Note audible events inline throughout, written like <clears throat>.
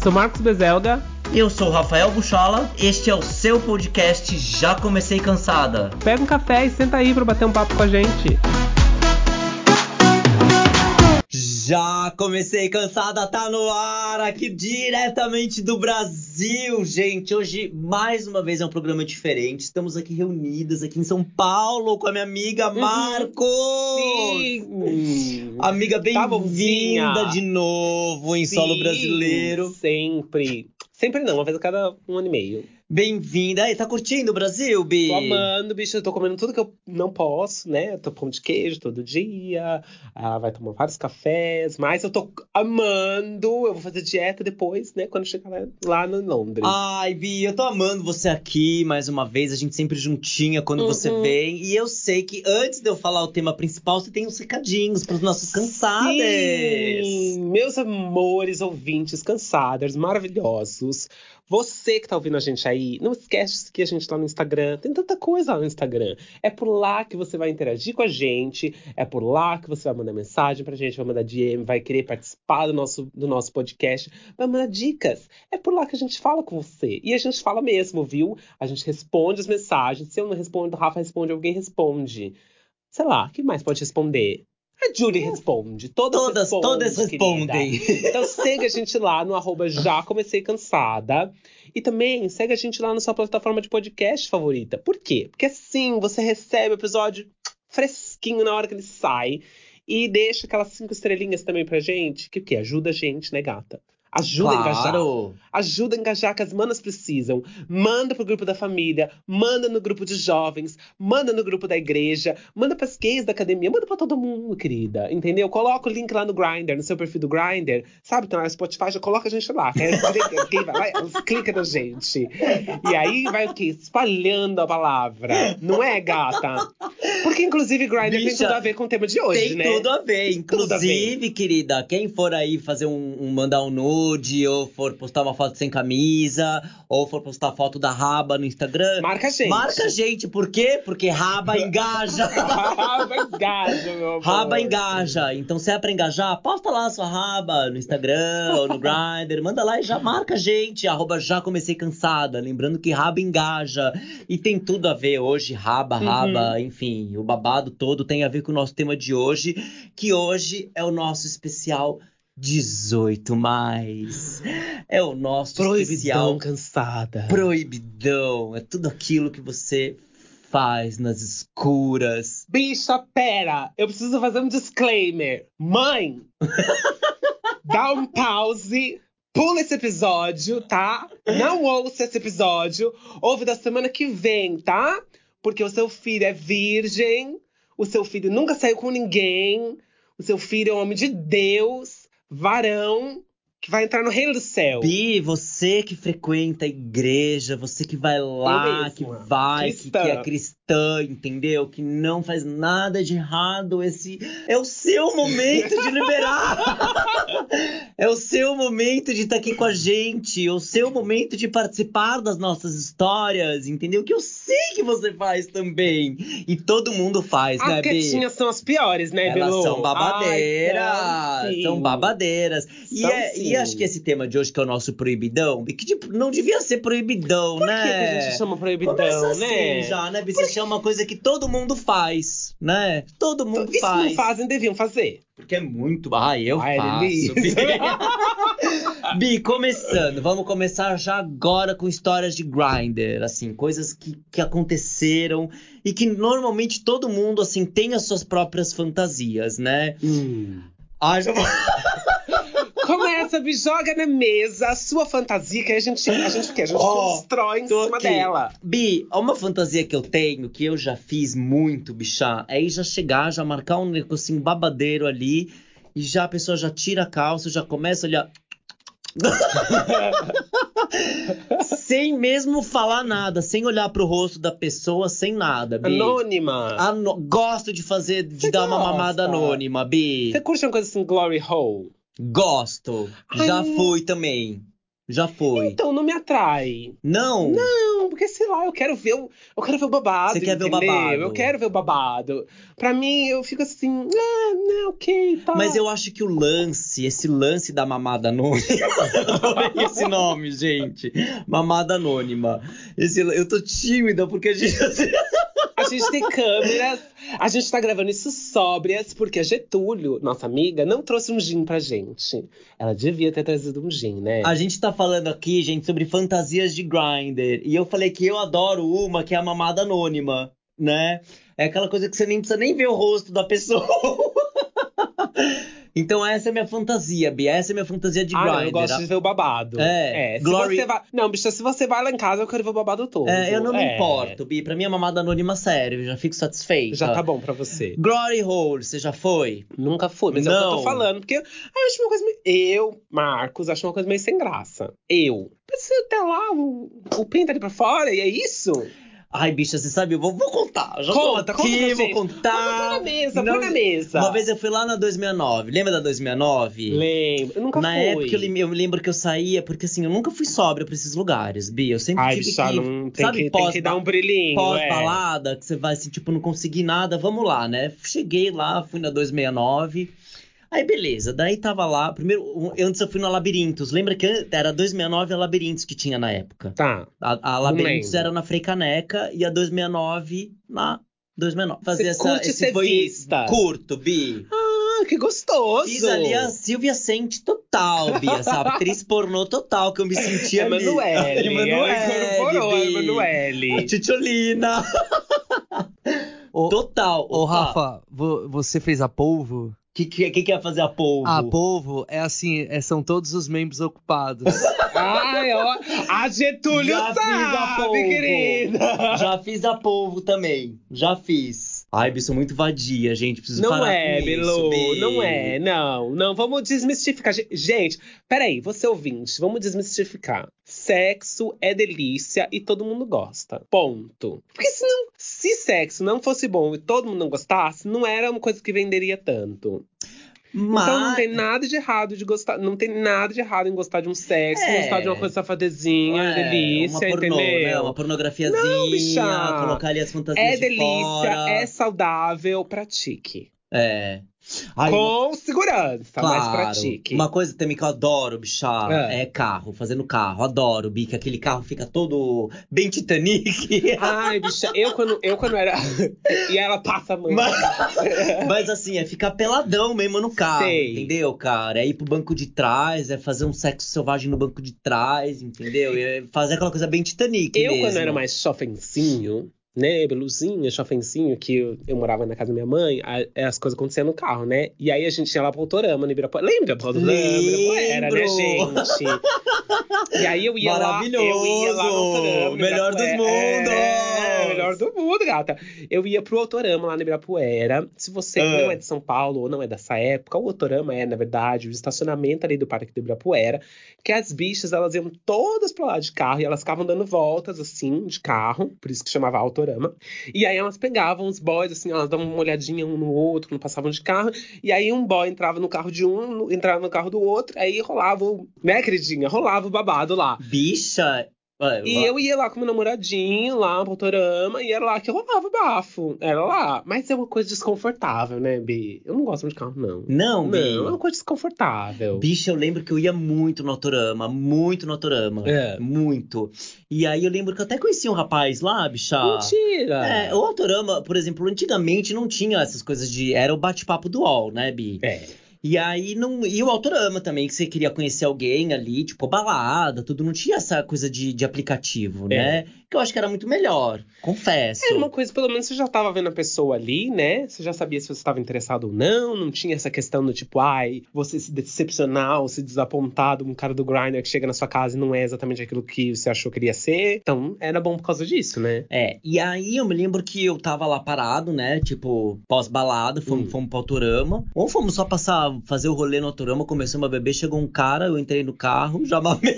Eu sou Marcos Bezelga. Eu sou Rafael Buchala. Este é o seu podcast Já Comecei Cansada. Pega um café e senta aí pra bater um papo com a gente. Já comecei cansada, tá no ar aqui diretamente do Brasil, gente. Hoje mais uma vez é um programa diferente. Estamos aqui reunidas aqui em São Paulo com a minha amiga Marcos. Sim. Amiga, Tá bem-vinda de novo em solo Sim, brasileiro. Sempre. Sempre não, uma vez a cada um ano e meio. Bem-vinda. Aí, tá curtindo o Brasil, Bi? Tô amando, bicho. Eu tô comendo tudo que eu não posso, né? Eu tô pão de queijo todo dia. Ah, vai tomar vários cafés. Mas eu tô amando. Eu vou fazer dieta depois, né? Quando chegar lá, lá no Londres. Ai, Bi, eu tô amando você aqui mais uma vez. A gente sempre juntinha quando você Uhum. vem. E eu sei que antes de eu falar o tema principal, você tem uns recadinhos pros nossos cansados. Sim, meus amores ouvintes cansados, maravilhosos. Você que tá ouvindo a gente aí, não esquece que a gente tá no Instagram. Tem tanta coisa no Instagram. É por lá que você vai interagir com a gente. É por lá que você vai mandar mensagem pra gente, vai mandar DM, vai querer participar do nosso, do nosso podcast, vai mandar dicas. É por lá que a gente fala com você. E a gente fala mesmo, viu? A gente responde as mensagens. Se eu não respondo, o Rafa responde, alguém responde. Sei lá, quem mais pode responder? A Julie responde. Todas, Todas, respondem, todas querida. respondem. <laughs> Então segue a gente lá no arroba já comecei cansada. E também segue a gente lá na sua plataforma de podcast favorita. Por quê? Porque assim você recebe o episódio fresquinho na hora que ele sai. E deixa aquelas cinco estrelinhas também pra gente. Que o quê? Ajuda a gente, né, gata? Ajuda a engajar. Claro. Ajuda a engajar que as manas precisam. Manda pro grupo da família, manda no grupo de jovens, manda no grupo da igreja, manda pras gays da academia, manda pra todo mundo, querida. Entendeu? Coloca o link lá no Grindr, no seu perfil do Grindr. Sabe, tá lá no Spotify, já coloca a gente lá. Quem vai lá, clica na gente. E aí vai o quê? Espalhando a palavra. Não é, gata? Porque, inclusive, Grindr tem Bicha, tudo a ver com o tema de hoje, Tem né? tudo a ver. tudo a ver. Inclusive, querida, quem for aí fazer um, um- mandar um nude, ou for postar uma foto sem camisa, ou for postar foto da raba no Instagram, Marca a gente. marca a gente. Por quê? Porque raba engaja. <laughs> Raba engaja, meu amor. Raba engaja. Então, se é pra engajar, posta lá a sua raba no Instagram ou no <laughs> Grindr. Manda lá e já marca a gente. Arroba já comecei cansada. Lembrando que raba engaja. E tem tudo a ver hoje. Raba, Uhum. raba, enfim. O babado todo tem a ver com o nosso tema de hoje. Que hoje é o nosso especial 18 mais. É o nosso Proibidão especial cansada. proibidão. É tudo aquilo que você faz nas escuras. Bicha, pera, eu preciso fazer um disclaimer. Mãe, <laughs> dá um pause, pula esse episódio, tá? Não ouça esse episódio. Ouve da semana que vem, tá? Porque o seu filho é virgem, o seu filho nunca saiu com ninguém, o seu filho é um homem de Deus, varão, que vai entrar no reino do céu. Bi, você que frequenta a igreja, você que vai lá, que vai, que, que é cristã, entendeu? Que não faz nada de errado. Esse é o seu momento de liberar. <laughs> é o seu momento de estar aqui com a gente, é o seu momento de participar das nossas histórias, entendeu? Que eu sei que você faz também. E todo mundo faz, As né, Bi? quietinhas são as piores, né, Elas são babadeiras, Ai, são babadeiras. E, São é- sim. E acho que esse tema de hoje, que é o nosso proibidão, que tipo, não devia ser proibidão, Por né? que, que a gente chama proibidão, Começa assim né? já, né? Isso é uma coisa que todo mundo faz, né? Todo mundo se faz. não fazem, deviam fazer. Porque é muito. Ai, eu Ai, faço. delícia. <laughs> Bi. Começando. Vamos começar já agora com histórias de Grindr, assim, coisas que, que aconteceram e que normalmente todo mundo, assim, tem as suas próprias fantasias, né? Ai, já vou... <laughs> Começa, me joga na mesa a sua fantasia, que a gente, a gente, o quê? A gente Ó, constrói em cima aqui. dela. Bi, uma fantasia que eu tenho, que eu já fiz muito, bichá, é ir já chegar, já marcar um negocinho babadeiro ali, e já a pessoa já tira a calça, já começa a olhar. <laughs> sem mesmo falar nada, sem olhar pro rosto da pessoa, sem nada, Bi. Anônima. Ano- Gosto de fazer, de dar uma gosta? mamada anônima, Bi. Você curte uma coisa assim, Glory Hole? Gosto. Já Ai. fui também. Já fui. Então não me atrai. Não? Não, lá, eu quero ver o, eu quero ver o babado. Você quer ver o entendeu? babado. Eu quero ver o babado. Pra mim, eu fico assim, ah, não, ok, tá. Mas eu acho que o lance, esse lance da mamada anônima. <laughs> Esse nome, gente. Mamada anônima. Esse, eu tô tímida porque a gente. <laughs> A gente tem câmeras, a gente tá gravando isso sóbrias, porque a Getúlio, nossa amiga, não trouxe um gin pra gente. Ela devia ter trazido um gin, né? A gente tá falando aqui, gente, sobre fantasias de grinder. E eu falei que eu adoro uma que é a mamada anônima, né? É aquela coisa que você nem precisa nem ver o rosto da pessoa. <laughs> Então essa é minha fantasia, Bia. Essa é minha fantasia de Ah, não, grinder. eu gosto de ver o babado. É, se Glory- você vai... Não, bicha, se você vai lá em casa, eu quero ver o babado todo. É, eu não me É, importo, Bi. Pra mim é mamada anônima sério, eu já fico satisfeita. Já tá bom pra você. Glory Hole, você já foi? Nunca fui, mas é o que eu Não. tô falando. Porque eu acho uma coisa meio... Eu, Marcos, acho uma coisa meio sem graça. Eu. Você tá lá, o, o pinto ali pra fora, e é isso? Ai, bicha, você sabe, eu vou, vou contar. Eu Já Conta, tô conta aqui, pra vou contar. Põe na mesa, Não- na mesa. Uma vez eu fui lá na 2009. Lembra da 2009? Lembro. Eu nunca Na fui. época eu, eu lembro que eu saía, porque assim, eu nunca fui sóbria pra esses lugares, Bi. Eu sempre Ai, tive bicha, que. não, tem, sabe, que, pós, tem que dar um brilhinho. é. pós-balada, que você vai assim, tipo, não consegui nada, vamos lá, né? Cheguei lá, fui na 269. Aí, beleza, daí tava lá. Primeiro, antes eu fui na Labirintos. Lembra que era 269 a Labirintos que tinha na época? Tá. A, a Labirintos era na Frei Caneca e a 269 na 269. Fazer Você essa. curte esse ser foi vista. curto, Bi. Ah, que gostoso. Fiz ali a Silvia Sente total, Bia, sabe? <laughs> Atriz pornô total, que eu me sentia ali. Emanuele. Emanuele, Ela incorporou a. Emanuele. Titiolina. <laughs> Total. Ô, Rafa, vo- você fez a polvo? Que, que, que que ia fazer a polvo? A polvo é assim, é- são todos os membros ocupados. <laughs> Ai, ó. A Getúlio Já fiz a sabe, polvo. querida. Já fiz a polvo também. Já fiz. Ai, bicho, muito vadia, gente. Preciso Não parar é, com Bilu, isso, não é, não, não, vamos desmistificar. Ge- Gente, peraí, você ouvinte, vamos desmistificar. Sexo é delícia e todo mundo gosta. Ponto. Porque se não, se sexo não fosse bom e todo mundo não gostasse, não era uma coisa que venderia tanto. Mas... Então não tem nada de errado de gostar, não tem nada de errado em gostar de um sexo, É. gostar de uma coisa safadezinha, É, delícia, uma pornô, entendeu? né? Uma pornografiazinha, Não, bicha. colocar ali as fantasias É de delícia, fora. é saudável, pratique. É. Ai, Com segurança, mas Claro. pratique. Uma coisa também que eu adoro, bicha, É. é. carro, fazendo carro. Adoro, Bi, que aquele carro fica todo bem Titanic. <laughs> Ai, bicha, eu quando, eu quando era. <laughs> e ela passa a mão. Mas, <laughs> mas assim, é ficar peladão mesmo no carro, Sei. entendeu, cara? É ir pro banco de trás, é fazer um sexo selvagem no banco de trás, entendeu? É fazer aquela coisa bem Titanic eu, mesmo. quando era mais chofencinho, né, beluzinho, chofencinho, que eu, eu morava na casa da minha mãe, a- as coisas aconteciam no carro, né? E aí a gente ia lá pro Autorama, no Ibirapuera. Lembra do Autorama? Ibirapuera, né, gente? E aí eu ia lá, eu ia lá no Autorama. no Melhor dos. É, mundos. melhor do mundo, gata. Eu ia pro Autorama lá no Ibirapuera. Se você Ah. não é de São Paulo ou não é dessa época, o Autorama é, na verdade, o estacionamento ali do Parque do Ibirapuera. Que as bichas, elas iam todas pra lá de carro e elas ficavam dando voltas, assim, de carro. Por isso que chamava Autorama. E aí elas pegavam os boys, assim, elas davam uma olhadinha um no outro, quando passavam de carro. E aí um boy entrava no carro de um, entrava no carro do outro. Aí rolava, né, queridinha? Rolava o babado lá. Bicha. Olha, E eu ia lá com meu namoradinho, lá pro Autorama, e era lá que rolava o bafo. Era lá. Mas é uma coisa desconfortável, né, Bi? Eu não gosto muito de carro, não. Não, Bi. Não, é uma coisa desconfortável. Bicha, eu lembro que eu ia muito no Autorama, muito no Autorama. É. Muito. E aí eu lembro que eu até conheci um rapaz lá, bicha. Mentira! É, o Autorama, por exemplo, antigamente não tinha essas coisas de. Era o bate-papo do UOL, né, Bi? É. E aí não. E o Autorama também, que você queria conhecer alguém ali, tipo, balada, tudo. Não tinha essa coisa de, de aplicativo, né? Que eu acho que era muito melhor. Confesso. Era uma coisa, pelo menos você já tava vendo a pessoa ali, né? Você já sabia se você estava interessado ou não. Não tinha essa questão do tipo, ai, você se decepcionar ou se desapontar de um cara do Grindr que chega na sua casa e não é exatamente aquilo que você achou que iria ser. Então, era bom por causa disso, né? É, e aí eu me lembro que eu tava lá parado, né? Tipo, pós-balada, fomos, Hum. fomos pro Autorama. Ou fomos só passar, fazer o rolê no Autorama, começamos a beber, chegou um cara, eu entrei no carro, já mamei.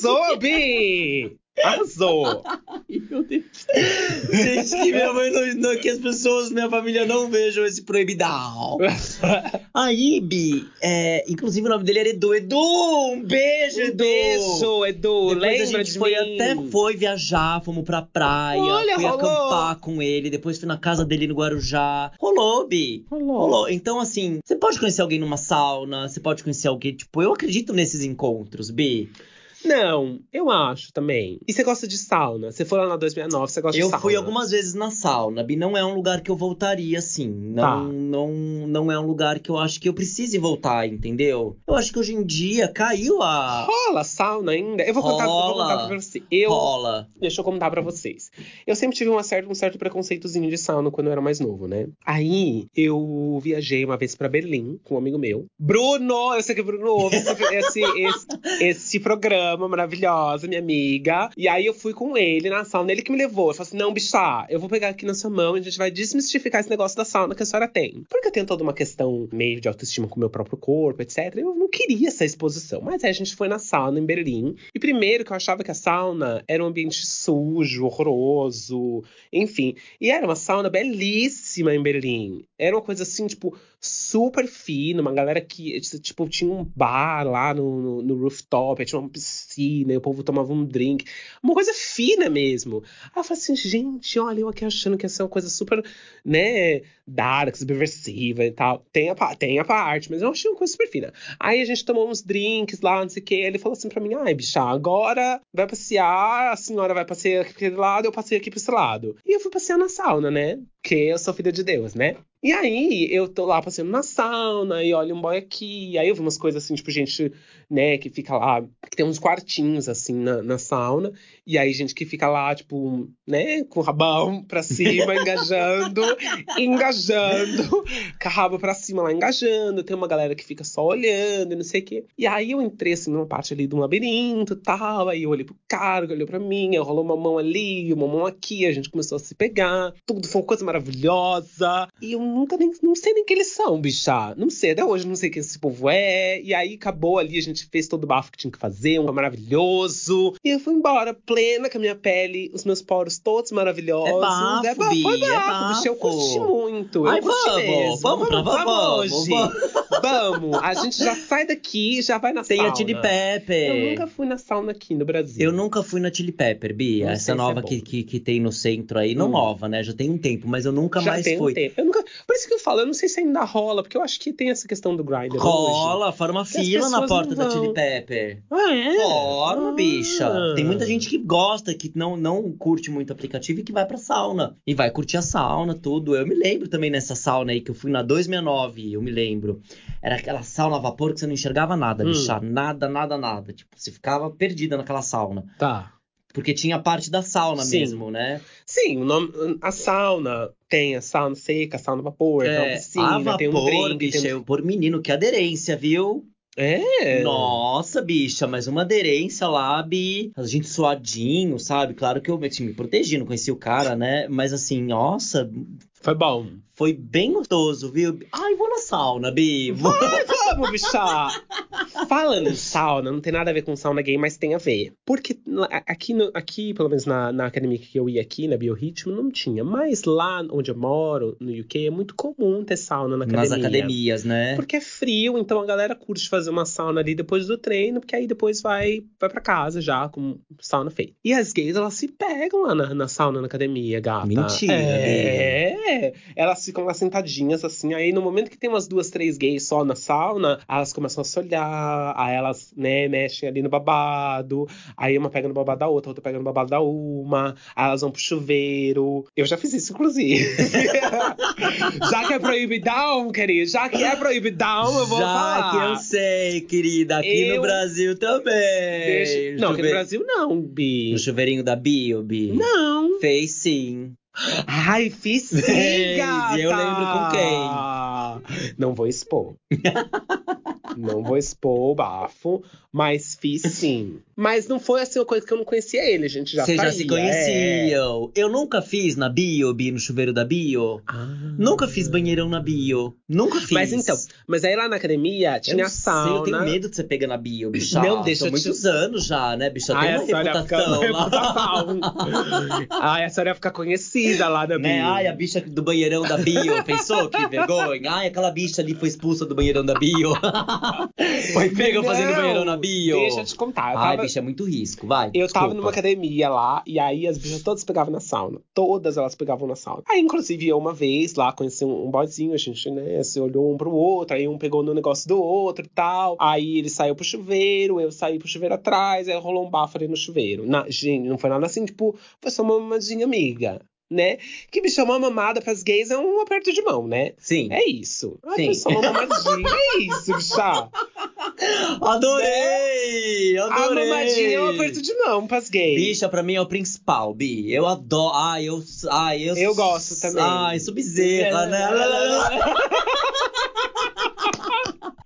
Soube! Arrasou! <laughs> Ai, meu Deus. Gente, que minha mãe não, não- que as pessoas, minha família não vejam esse proibidão. <laughs> Aí, Bi, é, inclusive o nome dele era Edu. Edu, um beijo, Edu. Beijo, Edu. Depois Lembra a gente foi mim? até foi viajar, fomos pra praia, Olha, fui rolou. acampar com ele, depois fui na casa dele no Guarujá. Rolou, Bi. Rolou. Rolou. Então, assim, você pode conhecer alguém numa sauna, você pode conhecer alguém, tipo, eu acredito nesses encontros, Bi. Não, eu acho também. E você gosta de sauna? Você foi lá na 2009, você gosta Eu de sauna? fui algumas vezes na sauna, Bi. Não é um lugar que eu voltaria, assim. Não, Tá. não, não é um lugar que eu acho que eu precise voltar, entendeu? Eu acho que hoje em dia caiu a. Rola sauna ainda? Eu vou contar, eu vou Rola. contar pra você. Eu, Rola. Deixa eu contar pra vocês. Eu sempre tive uma certa, um certo preconceitozinho de sauna quando eu era mais novo, né? Aí eu viajei uma vez pra Berlim com um amigo meu. Bruno! Eu sei que o Bruno ouve esse, esse, esse, esse programa maravilhosa, minha amiga. E aí eu fui com ele na sauna, ele que me levou. Eu falei assim: não, bichá, eu vou pegar aqui na sua mão e a gente vai desmistificar esse negócio da sauna que a senhora tem. Porque eu tenho toda uma questão meio de autoestima com o meu próprio corpo, etc. Eu não queria essa exposição. Mas aí a gente foi na sauna em Berlim. E primeiro que eu achava que a sauna era um ambiente sujo, horroroso, enfim. E era uma sauna belíssima em Berlim. Era uma coisa assim, tipo, super fina, uma galera que, tipo, tinha um bar lá no, no, no rooftop, tinha uma piscina, e o povo tomava um drink. Uma coisa fina mesmo. Aí eu falei assim, gente, olha, eu aqui achando que ia ser uma coisa super, né, dark, subversiva e tal. Tem a, tem a parte, mas eu achei uma coisa super fina. Aí a gente tomou uns drinks lá, não sei o que. Ele falou assim pra mim: ai, bicha, agora vai passear, a senhora vai passear aqui pra aquele lado, eu passei aqui pra esse lado. E eu fui passear na sauna, né? Porque eu sou filha de Deus, né? E aí, eu tô lá passeando na sauna, e olha um boy aqui. Aí eu vi umas coisas assim, tipo, gente, né, que fica lá, que tem uns quartinhos assim na, na sauna. E aí, gente que fica lá, tipo, né, com o rabão pra cima, engajando, <laughs> engajando, com a raba pra cima lá, engajando. Tem uma galera que fica só olhando e não sei o quê. E aí eu entrei assim numa parte ali do labirinto e tal. Aí eu olhei pro cara, olhou pra mim, aí rolou uma mão ali, uma mão aqui, a gente começou a se pegar. Tudo foi uma coisa maravilhosa. E eu nunca nem não sei nem quem eles são, bicha. Não sei, até hoje eu não sei quem esse povo é. E aí acabou ali, a gente fez todo o bafo que tinha que fazer, um maravilhoso. E eu fui embora, plena com a minha pele, os meus poros todos maravilhosos. É bafo, é bafo, foi é bafo, bicha. Eu bafo. curti muito. Eu Ai, curti vamos, mesmo. vamos pra- vamos, hoje. vamos. Vamos, a gente já sai daqui e já vai na Tem sauna. a Chili Pepper. Eu nunca fui na sauna aqui no Brasil. Eu nunca fui na Chili Pepper, Bia. Não Essa se nova é que, que, que tem no centro aí. Não Hum. nova, né? Já tem um tempo, mas eu nunca Já mais tem fui. um tempo. Eu nunca... Por isso que eu falo, eu não sei se ainda rola, porque eu acho que tem essa questão do grinder hoje. Rola, forma fila na porta da Chili. Pepper. Ah, é? Forma, Ah. bicha. Tem muita gente que gosta, que não, não curte muito o aplicativo e que vai pra sauna. E vai curtir a sauna, tudo. Eu me lembro também nessa sauna aí, que eu fui na 269, eu me lembro. Era aquela sauna a vapor que você não enxergava nada, Hum. bicha. Nada, nada, nada. Tipo, você ficava perdida naquela sauna. Tá. Porque tinha a parte da sauna Sim. mesmo, né? Sim, o nome, a sauna tem a sauna seca, a sauna vapor, tem uma É, piscina, a tem um vapor, drink. bicha, tem um... eu- por menino, que aderência, viu? É. Nossa, bicha, mas uma aderência lá, Bi. A gente suadinho, sabe? Claro que eu me protegi, não conheci o cara, né? Mas assim, nossa, Foi bom. foi bem gostoso, viu? Ai, vou na sauna, Bi. Vai, vamos, bicha! <laughs> Falando em sauna, não tem nada a ver com sauna gay, mas tem a ver. Porque aqui, no- aqui pelo menos na, na academia que eu ia aqui, na Biorritmo, não tinha. Mas lá onde eu moro, no UK, é muito comum ter sauna na academia. Nas academias, né? Porque é frio, então a galera curte fazer uma sauna ali depois do treino, porque aí depois vai, vai para casa já com sauna feita. E as gays, elas se pegam lá na, na sauna na academia, gata. Mentira, É, elas ficam lá sentadinhas assim, aí no momento que tem umas duas, três gays só na sauna, elas começam a se olhar, aí elas, né, mexem ali no babado, aí uma pega no babado da outra, outra pega no babado da uma, aí elas vão pro chuveiro. Eu já fiz isso, inclusive. <laughs> já que é proibidão, querido, já que é proibidão, eu vou Já falar. que eu sei, querida, aqui Eu- no Brasil também. Deixa- Não, aqui no Brasil não, Bi. No chuveirinho da Bio, Bi. Não. Fez sim. Ai, fiz sim, <laughs> Fez, gata. eu lembro com Não vou expor. Não vou expor o bafo, mas fiz sim. Mas não foi assim uma coisa que eu não conhecia ele, a gente já Vocês já se é. conheciam. Eu nunca fiz na bio, Bi, no chuveiro da bio. Ah. Nunca fiz banheirão na bio. Nunca fiz. Mas então, mas aí lá na academia Eu tinha não a sei, sauna. eu tenho medo de você pegar na bio, <laughs> bicha. Não, deixa São eu te- muitos anos já, né, bicha? Tem Ai, uma ficar reputação lá. <laughs> Ai, a senhora ia ficar conhecida lá na Né? bio. Ai, a bicha do banheirão da bio. Pensou? Que vergonha. Ai, aquela bicha ali foi expulsa do banheirão da bio. <laughs> foi pega fazendo banheirão na bio. Deixa eu te contar. Eu Ai, tava, bicha, é muito risco. Vai. eu tava desculpa. numa academia lá, e aí as bichas todas pegavam na sauna. Todas elas pegavam na sauna. Aí, inclusive, eu uma vez lá conheci um, um boyzinho, a gente, né, se olhou um pro outro, aí um pegou no negócio do outro e tal. Aí ele saiu pro chuveiro, eu saí pro chuveiro atrás, aí rolou um bafo ali no chuveiro. Na, gente, não foi nada assim, tipo, foi só uma mamadinha amiga. Né? Que bicho, uma mamada pras gays é um aperto de mão, né? Sim. É isso. Ai, Sim. uma mamadinha. é isso, bicha. Adorei! A Adorei! mamadinha é um aperto de mão pras gays. Bicha, pra mim é o principal, Bi. Eu adoro. Ai, eu. Ai, eu. Eu gosto também. Ai, sou bezerra, né? <laughs>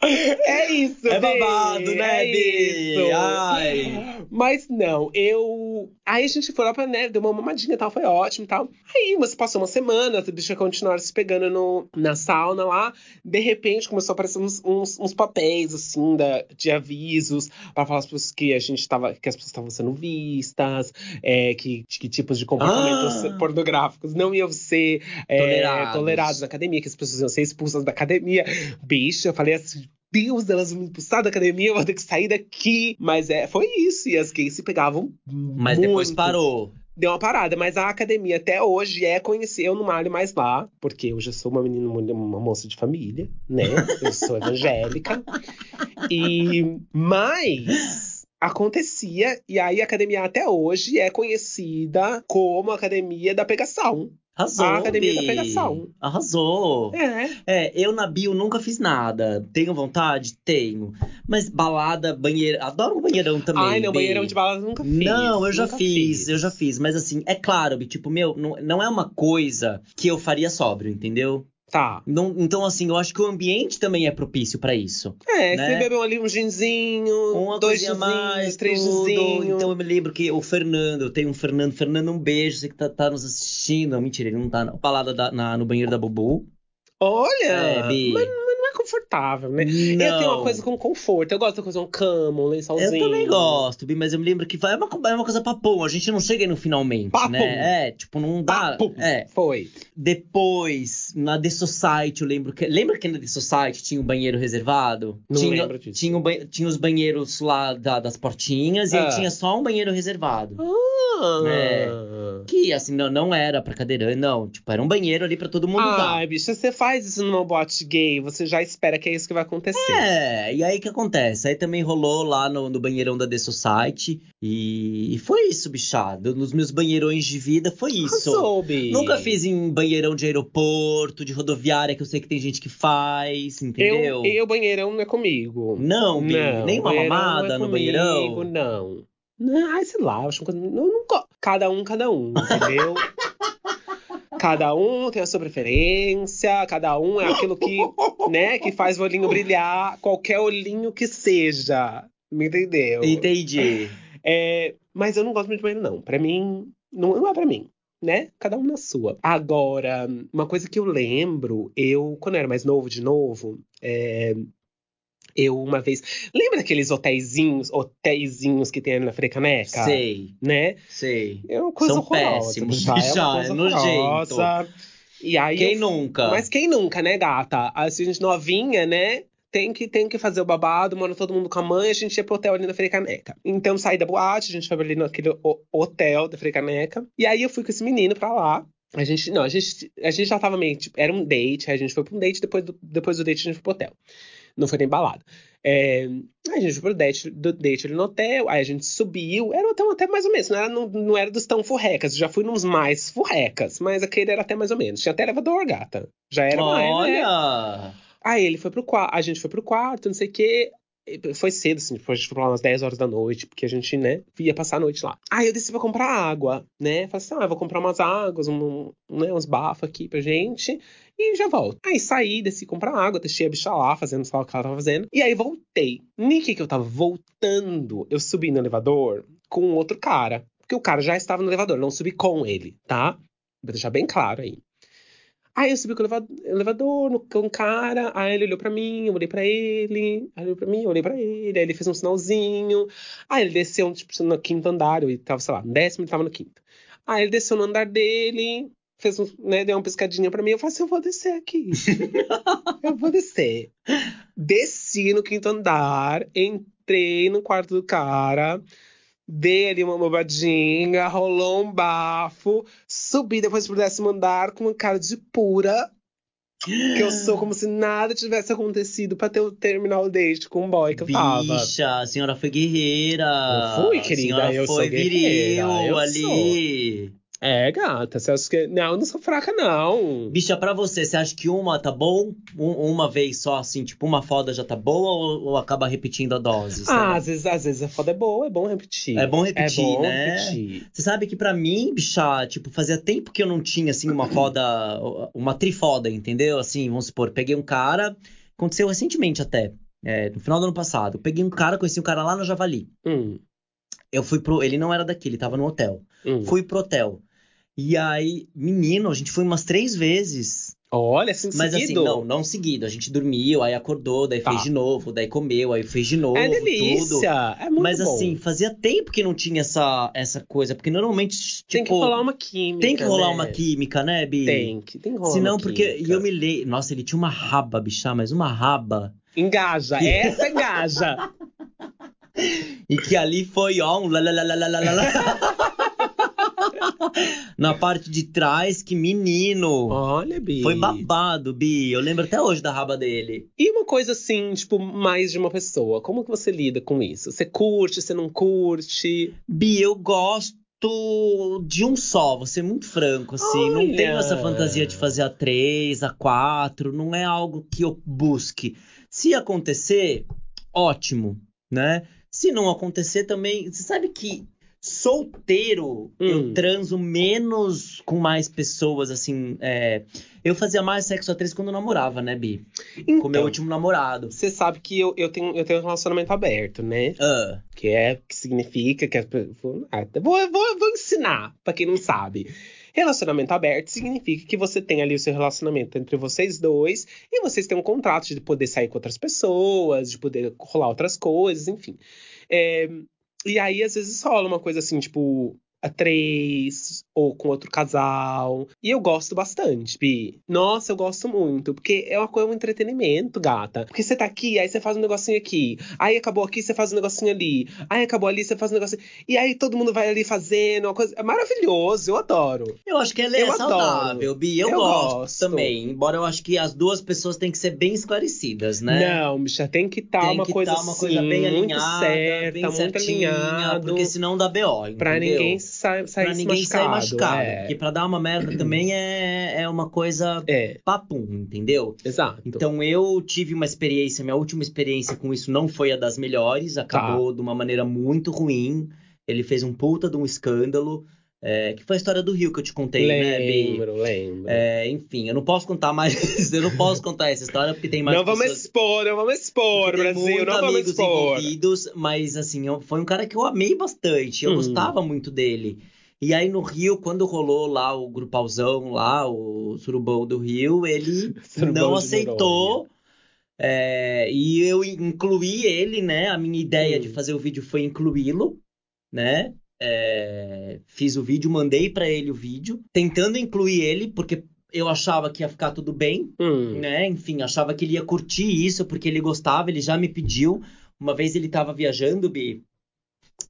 É isso, É babado, né, é Bi? Ai. Mas não, eu. Aí a gente foi lá pra né, deu uma mamadinha e tal, foi ótimo e tal. Aí, mas passou uma semana, as bichas continuaram se pegando no, na sauna lá. De repente começou a aparecer uns, uns, uns papéis, assim, da, de avisos pra falar as pessoas que a gente tava. que as pessoas estavam sendo vistas, é, que, que tipos de comportamentos Ah. pornográficos não iam ser é, Tolerados. tolerados na academia, que as pessoas iam ser expulsas da academia. Bicha, eu falei assim. Deus, elas vão me expulsar da academia, eu vou ter que sair daqui. Mas é, foi isso. E as gays se pegavam Mas depois muito. parou. Deu uma parada, mas a academia até hoje é conhecer. Eu não malho mais lá, porque eu já sou uma menina, uma moça de família, né? Eu sou evangélica. E. Mas. Acontecia, e aí a academia até hoje é conhecida como a academia da pegação. Arrasou. A academia Bi. da pegação. Arrasou. É. É, eu na bio nunca fiz nada. Tenho vontade? Tenho. Mas balada, banheiro. Adoro um banheirão também. Ai, não, Bi. banheirão de balas eu nunca fiz. Não, eu já nunca fiz, eu já fiz. Mas assim, é claro, Bi, tipo, meu, não, não é uma coisa que eu faria sóbrio, entendeu? Tá. Não, então, assim, eu acho que o ambiente também é propício pra isso. É, Né? você bebeu ali um ginzinho, Uma dois ginzinhos, mais, três ginzinhos. Então eu me lembro que o Fernando, eu tenho um Fernando. Fernando, um beijo, você que tá, tá nos assistindo. Não, mentira, ele não tá, não. Balada da- na- no banheiro da Bubu. Olha! É, Bi. mas, confortável, né? Não. Eu tenho uma coisa com conforto. Eu gosto da coisa um cama, um Eu lençolzinho. também gosto, Bi, mas eu me lembro que é uma, é uma coisa papum. A gente não chega aí no finalmente, Papum. né? É, tipo, não dá. Papum. É. Foi. Depois, na The Society, eu lembro que. Lembra que na The Society tinha um banheiro reservado? Não tinha, lembro disso. Tinha, ba- tinha os banheiros lá da- das portinhas e aí Ah. tinha só um banheiro reservado. Ah. É. Que, assim, não, não era pra cadeirante, não. Tipo, era um banheiro ali pra todo mundo usar. Ai, bicha, você faz isso numa boate gay, você já espera que é isso que vai acontecer. É, e aí o que acontece? Aí também rolou lá no, no banheirão da The Society. E, e foi isso, bichado. Nos meus banheirões de vida foi isso. Arrasou, Bi. Nunca fiz em banheirão de aeroporto, de rodoviária, que eu sei que tem gente que faz, entendeu? Eu, eu, banheirão não é comigo. Não, Bi, Não, nem uma banheirão não mamada é no comigo, banheirão. Não. Não, ai, sei lá, eu acho coisa. Não, não Cada um, cada um, <laughs> entendeu? Cada um tem a sua preferência, cada um é aquilo que, <laughs> né, que faz o olhinho brilhar, qualquer olhinho que seja. Me entendeu? Entendi. É, mas eu não gosto muito de banheiro, não. Pra mim, não, não é pra mim. Né? Cada um na sua. Agora, uma coisa que eu lembro, eu, quando eu era mais novo, de novo, é, eu uma vez. Lembra daqueles hotéisinhos, hotéisinhos que tem ali na Frecaneca? Sei, Né? sei. É uma coisa São horrorosa. péssimos, <laughs> já, é já, uma coisa é nojento. E aí Quem eu nunca? mas quem nunca, né, gata? A gente novinha, né? Tem que, tem que fazer o babado, mora todo mundo com a mãe, a gente ia pro hotel ali na Frecaneca. Então saí da boate, a gente foi ali naquele ho- hotel da Frecaneca. E aí eu fui com esse menino pra lá. A gente, não, a gente, a gente já tava meio, tipo, era um date, aí a gente foi pra um date, depois do, depois do date a gente foi pro hotel. Não foi nem balada. É, aí a gente foi pro date, do date no hotel, aí a gente subiu, era até, até mais ou menos, não era, não, não era dos tão furrecas, já fui nos mais furrecas, mas aquele era até mais ou menos. Tinha até elevador, gata. Já era mais, né? Olha! Aí ele foi pro quarto, a gente foi pro quarto, não sei o quê. Foi cedo, assim, depois a gente foi pra lá umas 10 horas da noite, porque a gente, né, ia passar a noite lá. Aí eu desci pra comprar água, né? Falei assim, ah, eu vou comprar umas águas, um, né, uns bafos aqui pra gente, e já volto. Aí saí, desci comprar água, deixei a bicha lá, fazendo só o que ela tava fazendo. E aí voltei. Nick que eu tava voltando, eu subi no elevador com outro cara. Porque o cara já estava no elevador, não subi com ele, tá? Vou deixar bem claro aí. Aí eu subi com o elevador, com o cara, aí ele olhou pra mim, eu olhei pra ele, aí ele olhou pra mim, eu olhei pra ele, aí ele fez um sinalzinho, aí ele desceu, tipo, no quinto andar, eu tava, sei lá, no décimo, ele tava no quinto. Aí ele desceu no andar dele, fez um, né, deu uma piscadinha pra mim, eu falei assim, eu vou descer aqui. <laughs> eu vou descer. Desci no quinto andar, entrei no quarto do cara, dei ali uma bobadinha, rolou um bafo, subi depois pro décimo andar com uma cara de pura. Que eu sou como se nada tivesse acontecido pra ter o terminal date com o boy que eu tava. Bicha, a senhora foi guerreira. Eu fui, querida, A senhora eu sou foi guerreira, viril eu ali. É, gata, você acha que. Não, eu não sou fraca, não. Bicha, pra você, você acha que uma tá bom? Um- uma vez só, assim, tipo, uma foda já tá boa ou, ou acaba repetindo a dose? Ah, às vezes, às vezes a foda é boa, é bom repetir. É bom repetir, é bom né? repetir. Você sabe que pra mim, bicha, tipo, fazia tempo que eu não tinha, assim, uma <clears throat> foda, uma trifoda, entendeu? Assim, vamos supor, peguei um cara, aconteceu recentemente até, é, no final do ano passado. Peguei um cara, conheci um cara lá no Javali. Hum, Eu fui pro. Ele não era daqui, ele tava no hotel. hum. Fui pro hotel. E aí, menino, a gente foi umas três vezes. Olha, assim, Mas assim, seguido. não, não seguido. A gente dormiu, aí acordou, daí Tá. fez de novo, daí comeu, aí fez de novo, É tudo. delícia, é muito Mas bom. assim, fazia tempo que não tinha essa, essa coisa, porque normalmente, tipo, tem que rolar uma química. tem que rolar né? uma química, né, Bi? Tem que, tem que rolar Senão, uma porque. química. E eu me lembro. Nossa, ele tinha uma raba, bichá, mas uma raba. Engaja, essa engaja. <laughs> E que ali foi, ó, um lalalalalala. <laughs> Na parte de trás, que menino. Olha, Bi. Foi babado, Bi. Eu lembro até hoje da raba dele. E uma coisa assim, tipo, mais de uma pessoa. Como que você lida com isso? Você curte, você não curte? Bi, eu gosto de um só, vou ser muito franco, assim. Não Olha! tenho essa fantasia de fazer a três, a quatro. Não é algo que eu busque. Se acontecer, ótimo, né? Se não acontecer também. Você sabe que solteiro eu Hum. transo menos com mais pessoas, assim. é, Eu fazia mais sexo a três quando eu namorava, né, Bi? Com meu Então, último namorado. você sabe que eu, eu, tenho, eu tenho um relacionamento aberto, né? Ah, Que é que significa que as pessoas. Ah, vou, vou, vou ensinar pra quem não sabe. Relacionamento aberto significa que você tem ali o seu relacionamento entre vocês dois e vocês têm um contrato de poder sair com outras pessoas, de poder rolar outras coisas, enfim. É, e aí, às vezes, rola uma coisa assim, tipo, a três, ou com outro casal. E eu gosto bastante, Bi. Nossa, eu gosto muito. Porque é uma coisa, um entretenimento, gata. Porque você tá aqui, aí você faz um negocinho aqui. Aí acabou aqui, você faz um negocinho ali. Aí acabou ali, você faz um negocinho. E aí todo mundo vai ali fazendo uma coisa. É maravilhoso, eu adoro. Eu acho que ela é Eu saudável, adoro. Bi. Eu, Eu gosto, gosto. também. Embora eu acho que as duas pessoas têm que ser bem esclarecidas, né? Não, bicha, tem que estar Tem uma que coisa tá uma coisa assim, bem muito alinhada, certa, bem muito certinha, alinhado. porque senão dá BO, Pra entendeu? ninguém sa sair Pra ninguém sair machucado. É, Porque pra dar uma merda <clears throat> também é, é uma coisa é, papum, entendeu? exato. Então eu tive uma experiência, minha última experiência com isso não foi a das melhores, acabou Tá. de uma maneira muito ruim. Ele fez um puta de um escândalo, é, que foi a história do Rio que eu te contei, né, Bi? lembro, lembro. É, enfim, eu não posso contar mais, <laughs> eu não posso contar essa história porque tem mais não vamos pessoas... expor, não vamos expor, Brasil, não vamos amigos expor. envolvidos, mas assim, foi um cara que eu amei bastante, eu Hum. gostava muito dele. E aí no Rio, quando rolou lá o grupauzão lá, o surubão do Rio, ele <laughs> Surubão não aceitou. é, e eu incluí ele, né? A minha ideia Hum. de fazer o vídeo foi incluí-lo, né? É, fiz o vídeo, mandei pra ele o vídeo, tentando incluir ele, porque eu achava que ia ficar tudo bem, Hum. né? Enfim, achava que ele ia curtir isso, porque ele gostava, ele já me pediu. Uma vez ele tava viajando, Bi,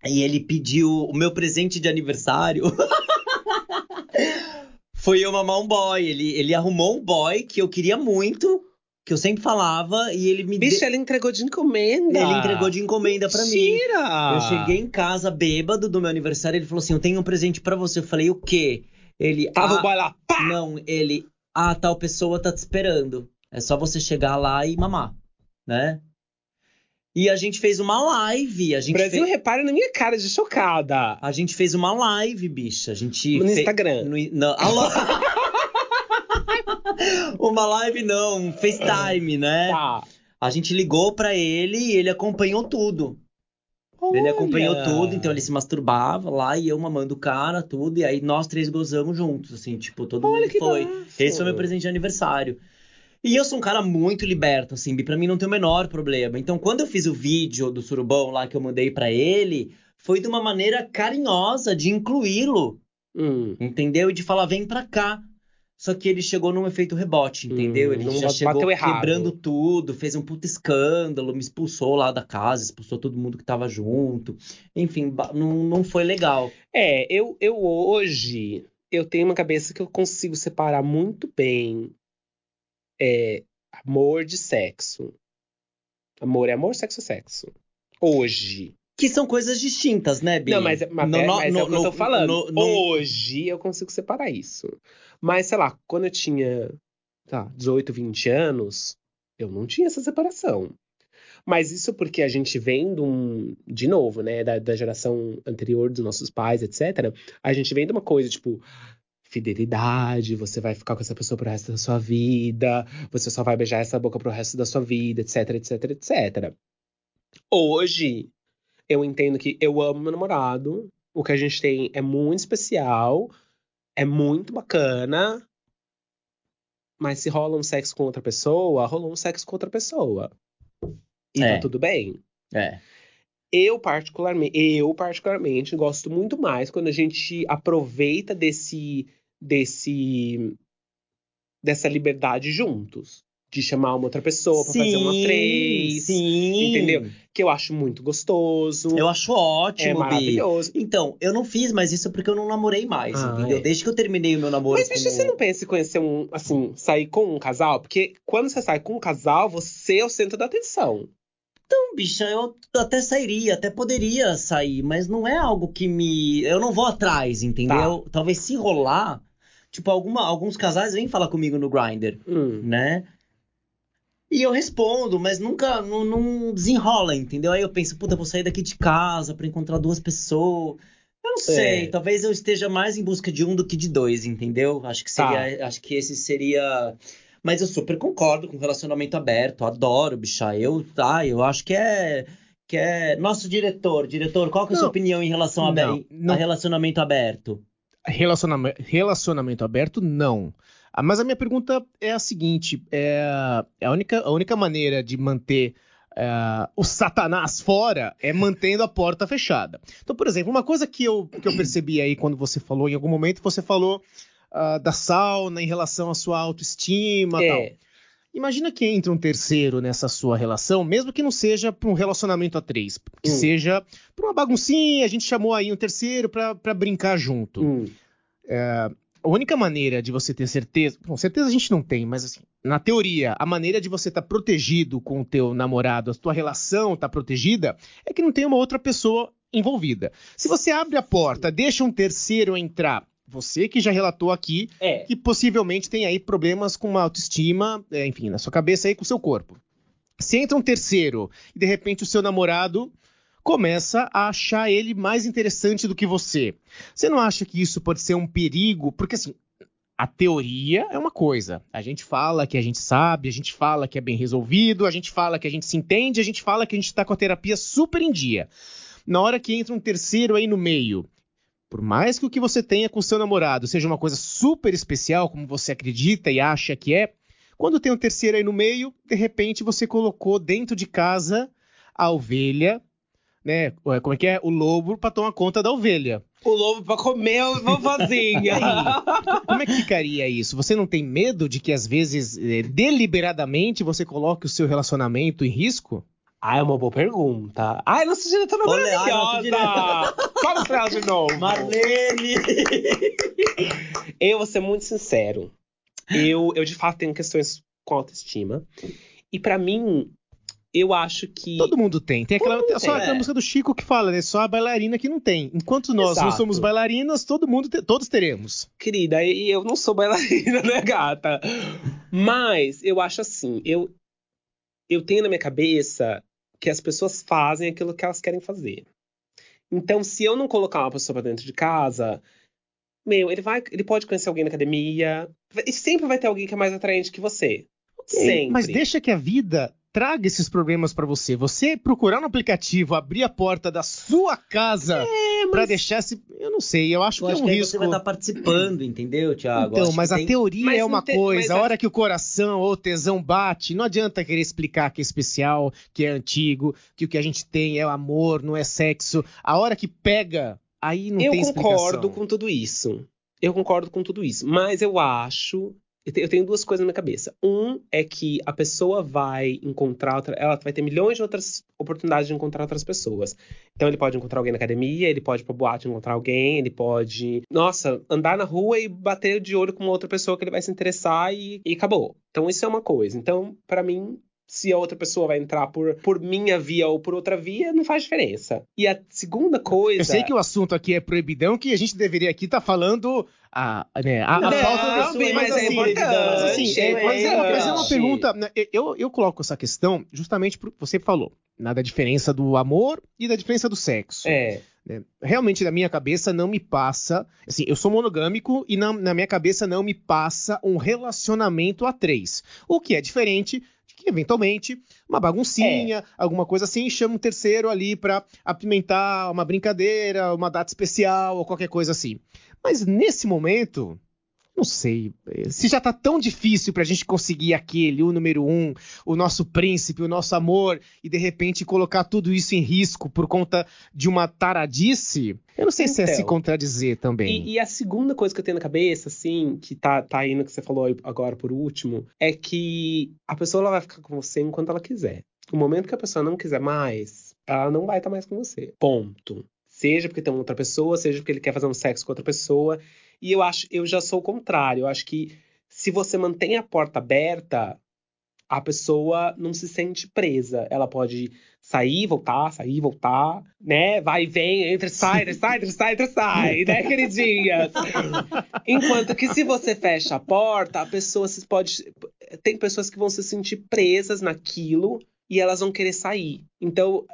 e ele pediu o meu presente de aniversário. <laughs> Foi eu mamar um boy. Ele, ele arrumou um boy que eu queria muito, que eu sempre falava, e ele me Bicho, deu. ele entregou de encomenda. Ele entregou de encomenda pra mim. Mentira! Eu cheguei em casa bêbado do meu aniversário, ele falou assim: Eu tenho um presente pra você. Eu falei: O quê? Ele. Tava "Ah, o boy lá, pá! Não, ele. Ah, tal pessoa tá te esperando. É só você chegar lá e mamar, né? E a gente fez uma live. A gente Brasil, fez... repara na minha cara de chocada. A gente fez uma live, bicha. A gente No fe- Instagram. No... Não, alô? <laughs> <laughs> uma live não, um FaceTime, né? Tá. A gente ligou pra ele e ele acompanhou tudo. Ele acompanhou Olha. tudo, então ele se masturbava lá e eu mamando o cara, tudo. E aí nós três gozamos juntos, assim, tipo, todo Olha mundo que foi. Esse foi meu presente de aniversário. E eu sou um cara muito liberto, assim, pra mim não tem o menor problema. Então, quando eu fiz o vídeo do surubão lá que eu mandei pra ele, foi de uma maneira carinhosa de incluí-lo, Hum. entendeu? E de falar, vem pra cá. Só que ele chegou num efeito rebote, entendeu? Hum, ele já chegou errado. quebrando tudo, fez um puto escândalo, me expulsou lá da casa, expulsou todo mundo que tava junto. Enfim, não, não foi legal. É, eu, eu hoje eu tenho uma cabeça que eu consigo separar muito bem é, amor de sexo. Amor é amor, sexo é sexo. Hoje. Que são coisas distintas, né, Bi? Não, mas, mas, No- é, no- mas é o que eu tô falando. no- Hoje eu consigo separar isso. Mas, sei lá, quando eu tinha tá, 18, 20 anos, eu não tinha essa separação. Mas isso porque a gente vem de um. De novo, né? Da, da geração anterior dos nossos pais, etc. A gente vem de uma coisa, tipo. Fidelidade, você vai ficar com essa pessoa pro resto da sua vida, você só vai beijar essa boca pro resto da sua vida, etc, etc, etc. Hoje, eu entendo que eu amo meu namorado, o que a gente tem é muito especial, é muito bacana, mas se rola um sexo com outra pessoa, rolou um sexo com outra pessoa. E É. tá tudo bem. É. Eu particularmente, eu particularmente gosto muito mais quando a gente aproveita desse desse dessa liberdade juntos, de chamar uma outra pessoa pra fazer uma três, Sim. entendeu? que eu acho muito gostoso, Eu acho é ótimo, Bi. maravilhoso. Então, eu não fiz mais isso porque eu não namorei mais, Ah, entendeu? é. Desde que eu terminei o meu namoro Mas, bicho, com... você não pensa em conhecer um, assim, sair com um casal? Porque quando você sai com um casal, você é o centro da atenção. Não, bicha, eu até sairia, até poderia sair, mas não é algo que me. Eu não vou atrás, entendeu? Talvez se rolar. Tipo, alguma, alguns casais vêm falar comigo no Grindr, Hum. né? E eu respondo, mas nunca não, não desenrola, entendeu? Aí eu penso, puta, vou sair daqui de casa pra encontrar duas pessoas. Eu não sei, É. talvez eu esteja mais em busca de um do que de dois, entendeu? Acho que Tá. seria, acho que esse seria. Mas eu super concordo com relacionamento aberto, adoro, bicha. Eu, tá, eu acho que é que é nosso diretor, diretor, qual que é a sua opinião em relação a, Não, não. a relacionamento aberto? Relacionamento, relacionamento aberto, não. Ah, Mas a minha pergunta é a seguinte: é, a, única, a única maneira de manter é, o Satanás fora é mantendo a porta fechada. Então, por exemplo, uma coisa que eu, que eu percebi aí quando você falou, em algum momento, você falou ah, da sauna em relação à sua autoestima e tal. É. Imagina que entra um terceiro nessa sua relação, mesmo que não seja para um relacionamento a três, que Hum. seja para uma baguncinha, a gente chamou aí um terceiro para brincar junto. Hum. A única maneira de você ter certeza, com certeza a gente não tem, mas assim, na teoria, a maneira de você estar protegido com o teu namorado, a tua relação tá protegida, é que não tem uma outra pessoa envolvida. Se você abre a porta, deixa um terceiro entrar, você que já relatou aqui É. que possivelmente tem aí problemas com uma autoestima, é, enfim, na sua cabeça aí com o seu corpo. Se entra um terceiro e de repente o seu namorado começa a achar ele mais interessante do que você. Você não acha que isso pode ser um perigo? Porque assim, a teoria é uma coisa. A gente fala que a gente sabe, a gente fala que é bem resolvido, a gente fala que a gente se entende, a gente fala que a gente está com a terapia super em dia. Na hora que entra um terceiro aí no meio, por mais que o que você tenha com seu namorado seja uma coisa super especial, como você acredita e acha que é, quando tem um terceiro aí no meio, de repente você colocou dentro de casa a ovelha, né? Como é que é? O lobo para tomar conta da ovelha. O lobo pra comer a vovozinha. <laughs> Como é que ficaria isso? Você não tem medo de que às vezes eh, deliberadamente você coloque o seu relacionamento em risco? ah, é uma boa pergunta. Ai, nossa diretora Olha, ai, nossa maravilhosa! <laughs> Fala pra ela de novo. Marlene! <laughs> Eu vou ser muito sincero. Eu, eu de fato tenho questões com autoestima. E pra mim, eu acho que. Todo mundo tem. Tem aquela, mundo só tem, aquela é. música do Chico que fala, né? Só a bailarina que não tem. Enquanto nós não Exato. somos bailarinas, todo mundo te- todos teremos. Querida, e eu não sou bailarina, <laughs> né, gata? Mas eu acho assim, eu, eu tenho na minha cabeça que as pessoas fazem aquilo que elas querem fazer. Então, se eu não colocar uma pessoa pra dentro de casa, meu, ele vai, ele pode conhecer alguém na academia, e sempre vai ter alguém que é mais atraente que você. Sempre. Mas deixa que a vida traga esses problemas pra você. Você procurar no aplicativo, abrir a porta da sua casa É, pra mas- deixar esse. Eu não sei, eu acho Eu que é acho um que risco. você vai estar participando, entendeu, Thiago? Então, Acho mas a tem- teoria Mas é uma tem- coisa, mas a hora que o coração ou o tesão bate, não adianta querer explicar que é especial, que é antigo, que o que a gente tem é o amor, não é sexo. A hora que pega, aí não eu tem concordo explicação. com tudo isso. Eu concordo com tudo isso. Mas eu acho. Eu te- Eu tenho duas coisas na minha cabeça. Um é que a pessoa vai encontrar. outra- ela vai ter milhões de outras oportunidades de encontrar outras pessoas. Então ele pode encontrar alguém na academia, ele pode ir pra boate encontrar alguém, ele pode. Nossa, andar na rua e bater de olho com outra pessoa que ele vai se interessar e, e acabou. Então isso é uma coisa. Então, pra mim. Se a outra pessoa vai entrar por, por minha via ou por outra via, não faz diferença. E a segunda coisa. Eu sei que o assunto aqui é proibidão, que a gente deveria aqui estar falando a, né, a, a Não, pauta da pessoa, bem, mas é assim, importante, mas assim, é, é mas, é, uma- mas é uma pergunta. né, Eu, eu coloco essa questão justamente por você falou. Na da diferença do amor e da diferença do sexo. É. né? Realmente, na minha cabeça, não me passa. Assim, eu sou monogâmico e na, na minha cabeça não me passa um relacionamento a três. O que é diferente que, eventualmente, uma baguncinha, alguma coisa assim, chama um terceiro ali pra apimentar uma brincadeira, uma data especial ou qualquer coisa assim. Mas nesse momento. Não sei. Se já tá tão difícil pra gente conseguir aquele, o número um, o nosso príncipe, o nosso amor, e de repente colocar tudo isso em risco por conta de uma taradice, eu não sei se é Então. se contradizer também. E, e a segunda coisa que eu tenho na cabeça, assim, que tá, tá aí no que você falou agora por último, é que a pessoa ela vai ficar com você enquanto ela quiser. No momento que a pessoa não quiser mais, ela não vai estar mais com você. Ponto. Seja porque tem outra pessoa, seja porque ele quer fazer um sexo com outra pessoa. E eu acho, eu já sou o contrário. Eu acho que se você mantém a porta aberta, a pessoa não se sente presa. Ela pode sair, voltar, sair, voltar, né? Vai e vem, entra, sai, entra, sai, entra, sai, entra, sai, né, <laughs> queridinhas? Enquanto que se você fecha a porta, a pessoa se pode. Tem pessoas que vão se sentir presas naquilo e elas vão querer sair. Então,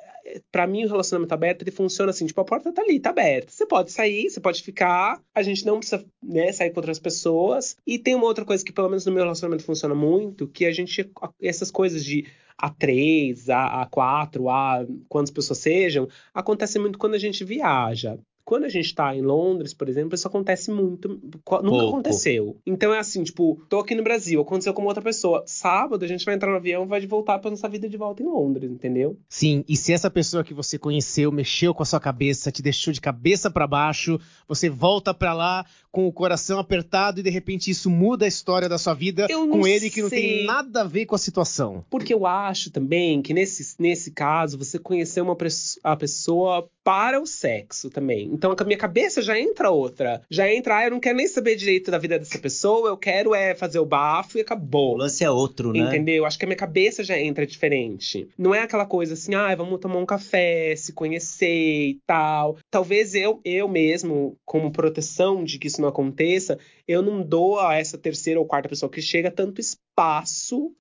pra mim, o relacionamento aberto ele funciona assim: tipo, a porta tá ali, tá aberta. Você pode sair, você pode ficar, a gente não precisa né, sair com outras pessoas. E tem uma outra coisa que, pelo menos no meu relacionamento, funciona muito: que a gente. Essas coisas de A3, A, A4, A, quantas pessoas sejam, acontece muito quando a gente viaja. Quando a gente tá em Londres, por exemplo, isso acontece muito. Nunca Pouco. aconteceu. Então é assim, tipo, tô aqui no Brasil, aconteceu com outra pessoa. Sábado a gente vai entrar no avião e vai voltar pra nossa vida de volta em Londres, entendeu? Sim, e se essa pessoa que você conheceu mexeu com a sua cabeça, te deixou de cabeça pra baixo, você volta pra lá com o coração apertado e de repente isso muda a história da sua vida com ele que não sei. tem nada a ver com a situação. Porque eu acho também que nesse, nesse caso você conheceu uma a pessoa para o sexo também. Então a minha cabeça já entra outra. Já entra, ah, eu não quero nem saber direito da vida dessa pessoa, eu quero é fazer o bafo e O acabou. lance é outro, né? Entendeu? Acho que a minha cabeça já entra diferente. Não é aquela coisa assim, ah, vamos tomar um café, se conhecer e tal. Talvez eu, eu mesmo, como proteção de que isso não aconteça, eu não dou a essa terceira ou quarta pessoa que chega tanto espaço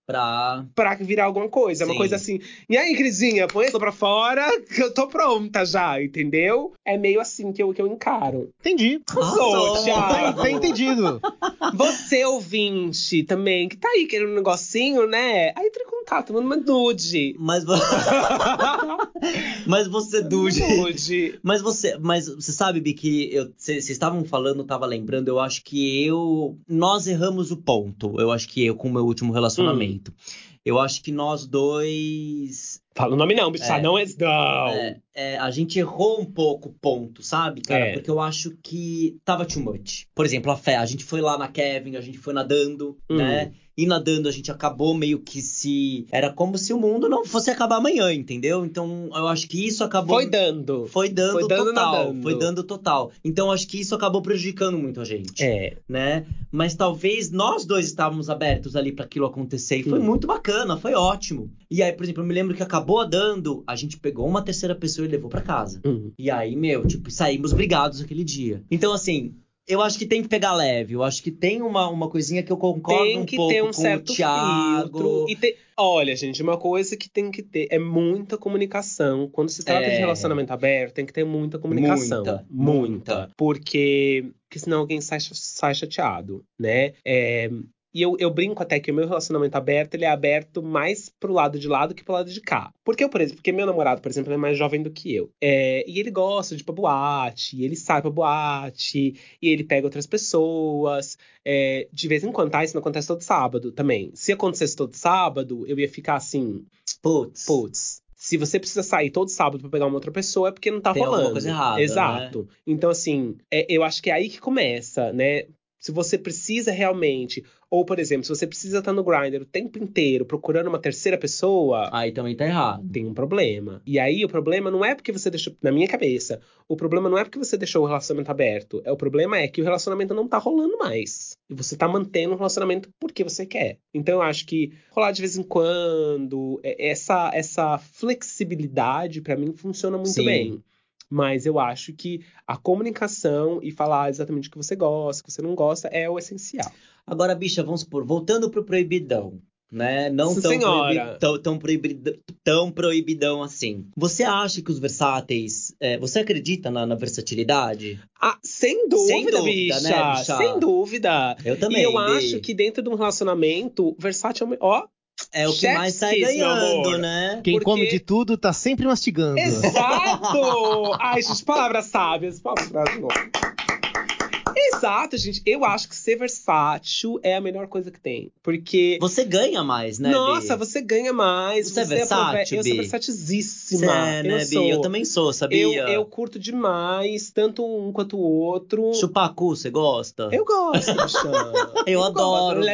Pra. pra virar alguma coisa. É uma Sim. coisa assim, e aí, Crisinha, põe isso pra fora que eu tô pronta já, entendeu? É meio assim que eu, que eu encaro. Entendi. Arrasou. Thiago. Tá, tá entendido. <laughs> Você, ouvinte, também, que tá aí querendo um negocinho, né? Aí entra em contato, manda uma nude. Mas, vo- <laughs> mas você, Dude. Nude. Mas você, mas você sabe, Bi, que eu- vocês estavam falando, eu tava lembrando, eu acho que eu. Nós erramos o ponto. Eu acho que eu, com o meu último relacionamento. Eu acho que nós dois. Fala o nome não, bicho. É. Não é. Não. é, é, a gente errou um pouco o ponto, sabe, cara? É. Porque eu acho que tava too much. Por exemplo, a fé. A gente foi lá na Kevin, a gente foi nadando, Hum. né? E nadando a gente acabou meio que se. Era como se o mundo não fosse acabar amanhã, entendeu? Então eu acho que isso acabou. Foi dando. Foi dando, Foi dando, total. nadando. Foi dando total. Então acho que isso acabou prejudicando muito a gente. É. Né? Mas talvez nós dois estávamos abertos ali para aquilo acontecer. E foi muito bacana, foi ótimo. E aí, por exemplo, eu me lembro que acabou dando, a gente pegou uma terceira pessoa e levou para casa. Hum. E aí, meu, tipo, saímos brigados aquele dia. Então, assim, Eu acho que tem que pegar leve. Eu acho que tem uma, uma coisinha que eu concordo tem um que pouco ter um com certo o Thiago. E ter... Olha, gente, uma coisa que tem que ter é muita comunicação. Quando se trata É. de relacionamento aberto, tem que ter muita comunicação. Muita, muita. muita. Porque, porque senão alguém sai, sai chateado, né? É, E eu, eu brinco até que o meu relacionamento aberto, ele é aberto mais pro lado de lá do que pro lado de cá. Porque eu, por exemplo, porque meu namorado, por exemplo, é mais jovem do que eu. É, e ele gosta de ir pra boate, e ele sai pra boate, e ele pega outras pessoas. É, de vez em quando, tá? Isso não acontece todo sábado também. Se acontecesse todo sábado, eu ia ficar assim, Putz. putz. Se você precisa sair todo sábado pra pegar uma outra pessoa, é porque não tá Tem alguma rolando. coisa errada, né? Exato. Então, assim, é- eu acho que é aí que começa, né? Se você precisa realmente. Ou, por exemplo, se você precisa estar no Grindr o tempo inteiro procurando uma terceira pessoa, Aí também tá errado. tem um problema. E aí o problema não é porque você deixou. Na minha cabeça, o problema não é porque você deixou o relacionamento aberto. É o problema é que o relacionamento não tá rolando mais. E você tá mantendo o relacionamento porque você quer. Então eu acho que rolar de vez em quando, é- essa, essa flexibilidade, pra mim, funciona muito Sim. bem. Mas eu acho que a comunicação e falar exatamente o que você gosta, o que você não gosta, é o essencial. Agora, bicha, vamos supor, voltando pro proibidão. Né? Não Sim, tão, senhora. proibi- tão, tão, proibidão, tão proibidão assim. Você acha que os versáteis. é, você acredita na, na versatilidade? Ah, sem dúvida, Sem dúvida, bicha. né, bicha? Sem dúvida. Eu também. e eu Bi. acho que dentro de um relacionamento, versátil é Ó, É o que mais sai ganhando, né? Quem Porque- come de tudo tá sempre mastigando. Exato! Ai, gente, palavras sábias. Palavras novo. Exato, gente. Eu acho que ser versátil é a melhor coisa que tem. Porque. Você ganha mais, né? Nossa, Bi? você ganha mais. Você é versátil, aprove- Eu sou Bi? versatilíssima. Você é, né, eu Bi? sou. Eu também sou, sabia? Eu, eu curto demais, tanto um quanto o outro. Chupar cu, você gosta? Eu gosto. <laughs> Eu adoro. Bi.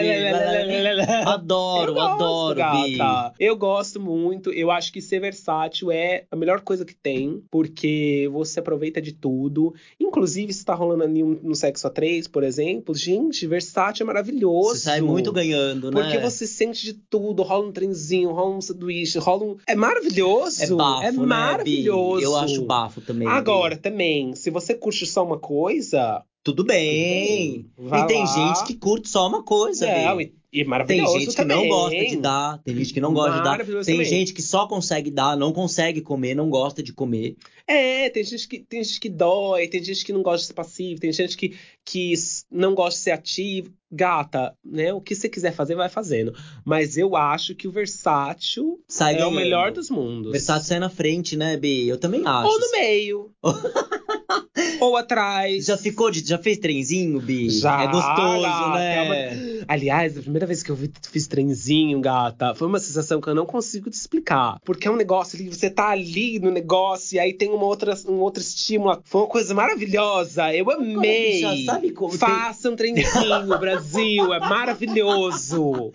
Adoro, adoro, Bi. Eu gosto muito. Eu acho que ser versátil é a melhor coisa que tem, porque você aproveita de tudo. Inclusive, se tá rolando ali um, no sexo a três, por exemplo, gente, versátil é maravilhoso. Você sai muito ganhando, né? Porque você sente de tudo, rola um trenzinho, rola um sanduíche, rola um. É maravilhoso! É bafo, é né, Bi? maravilhoso. Eu acho bafo também. Bi. Agora, também, se você curte só uma coisa. Tudo bem. vai e tem lá. gente que curte só uma coisa, Não, Bi. e, e é Tem maravilhoso gente que também. não gosta de dar, tem gente que não gosta de dar. Tem também. gente que só consegue dar, não consegue comer, não gosta de comer. É, tem gente que tem gente que dói, tem gente que não gosta de ser passivo, tem gente que, que não gosta de ser ativo. Gata, né? O que você quiser fazer, vai fazendo. Mas eu acho que o versátil Sai é ganhando. o melhor dos mundos. Versátil sai na frente, né, Bi? Eu também acho. Ou no meio. <laughs> ou atrás. Já ficou de. Já fez trenzinho, Bi? Já, É gostoso, gata, né? Aliás, a primeira vez que eu vi- fiz trenzinho, gata, foi uma sensação que eu não consigo te explicar. Porque é um negócio ali, você tá ali no negócio e aí tem uma outra, um outro estímulo. Foi uma coisa maravilhosa. Eu amei. bicha, sabe como tem- Faça um trenzinho, Brasil. É maravilhoso.